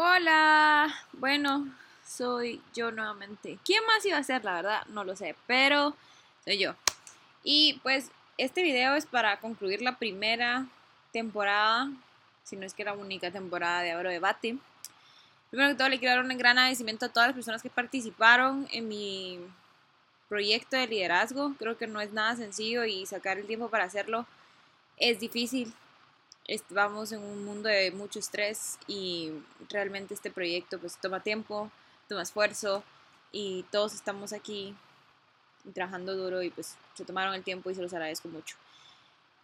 Hola, bueno, soy yo nuevamente. ¿Quién más iba a ser? La verdad, no lo sé, pero soy yo. Y pues este video es para concluir la primera temporada, si no es que la única temporada de Abro Debate. Primero que todo le quiero dar un gran agradecimiento a todas las personas que participaron en mi proyecto de liderazgo. Creo que no es nada sencillo y sacar el tiempo para hacerlo es difícil vamos en un mundo de mucho estrés y realmente este proyecto pues toma tiempo, toma esfuerzo y todos estamos aquí trabajando duro y pues se tomaron el tiempo y se los agradezco mucho.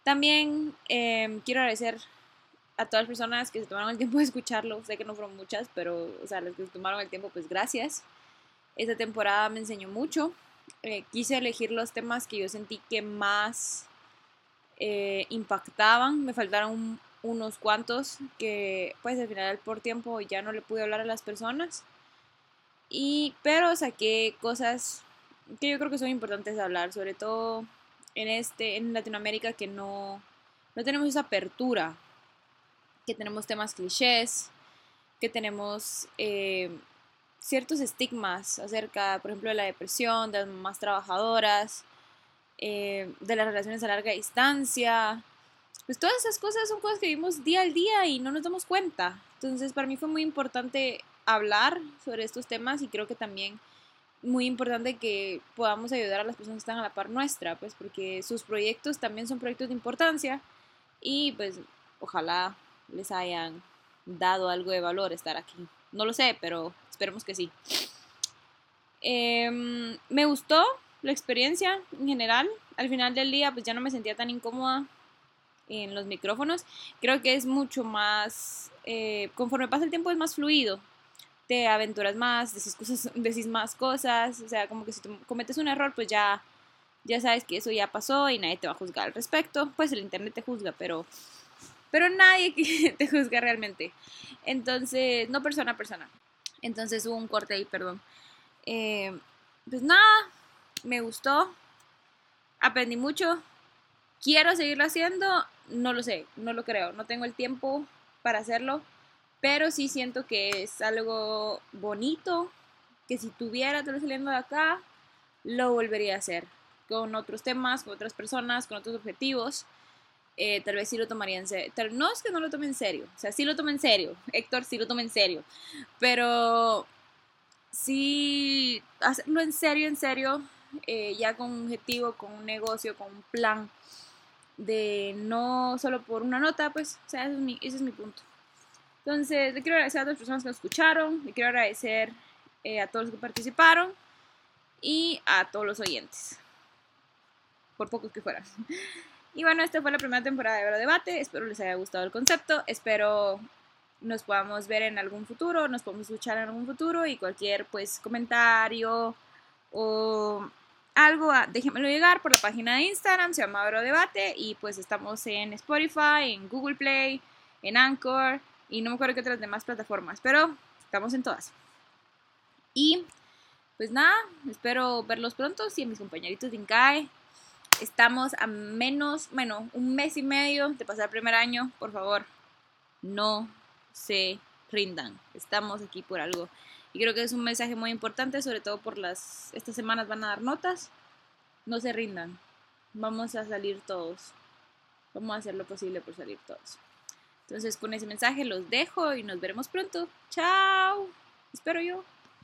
También em, quiero agradecer a todas las personas que se tomaron el tiempo de escucharlo. Sé que no fueron muchas, pero o sea, las que se tomaron el tiempo, pues gracias. Esta temporada me enseñó mucho. Eh, quise elegir los temas que yo sentí que más eh, impactaban, me faltaron unos cuantos que pues al final por tiempo ya no le pude hablar a las personas. Y, pero saqué cosas que yo creo que son importantes de hablar, sobre todo en este, en Latinoamérica que no, no tenemos esa apertura, que tenemos temas clichés, que tenemos eh, ciertos estigmas acerca, por ejemplo, de la depresión, de las mamás trabajadoras, eh, de las relaciones a larga distancia. Pues todas esas cosas son cosas que vivimos día al día y no nos damos cuenta. Entonces para mí fue muy importante hablar sobre estos temas y creo que también muy importante que podamos ayudar a las personas que están a la par nuestra, pues porque sus proyectos también son proyectos de importancia y pues ojalá les hayan dado algo de valor estar aquí. No lo sé, pero esperemos que sí. Em, me gustó, la experiencia en general, al final del día, pues ya no me sentía tan incómoda en los micrófonos. Creo que es mucho más, eh, conforme pasa el tiempo es más fluido. Te aventuras más, decís, cosas, decís más cosas, o sea, como que si cometes un error, pues ya, ya sabes que eso ya pasó y nadie te va a juzgar al respecto. Pues el internet te juzga, pero, pero nadie te juzga realmente. Entonces, no persona a persona. Entonces hubo un corte ahí, perdón. Eh, pues nada, me gustó, aprendí mucho, quiero seguirlo haciendo, no lo sé, no lo creo, no tengo el tiempo para hacerlo, pero sí siento que es algo bonito, que si tuviera todo saliendo de acá, lo volvería a hacer, con otros temas, con otras personas, con otros objetivos. Eh, tal vez sí lo tomaría en serio. No es que no lo tome en serio, o sea, sí lo tome en serio. Héctor sí lo tome en serio. Pero sí, hacerlo en serio, en serio, eh, ya con un objetivo, con un negocio, con un plan, de no solo por una nota, pues, o sea, ese es mi, ese es mi punto. Entonces, le quiero agradecer a todas las personas que nos escucharon, le quiero agradecer eh, a todos los que participaron y a todos los oyentes, por pocos que fueran. Y bueno, esta fue la primera temporada de Eurodebate, espero les haya gustado el concepto, espero nos podamos ver en algún futuro, nos podamos escuchar en algún futuro y cualquier pues comentario o algo, déjenmelo llegar por la página de Instagram, se llama Debate y pues estamos en Spotify, en Google Play, en Anchor y no me acuerdo qué otras demás plataformas, pero estamos en todas. Y pues nada, espero verlos pronto y a mis compañeritos de Incae. Estamos a menos, bueno, un mes y medio de pasar el primer año, por favor, no se rindan. Estamos aquí por algo. Y creo que es un mensaje muy importante, sobre todo por las, estas semanas van a dar notas. No se rindan. Vamos a salir todos. Vamos a hacer lo posible por salir todos. Entonces con ese mensaje los dejo y nos veremos pronto. Chao. Espero yo.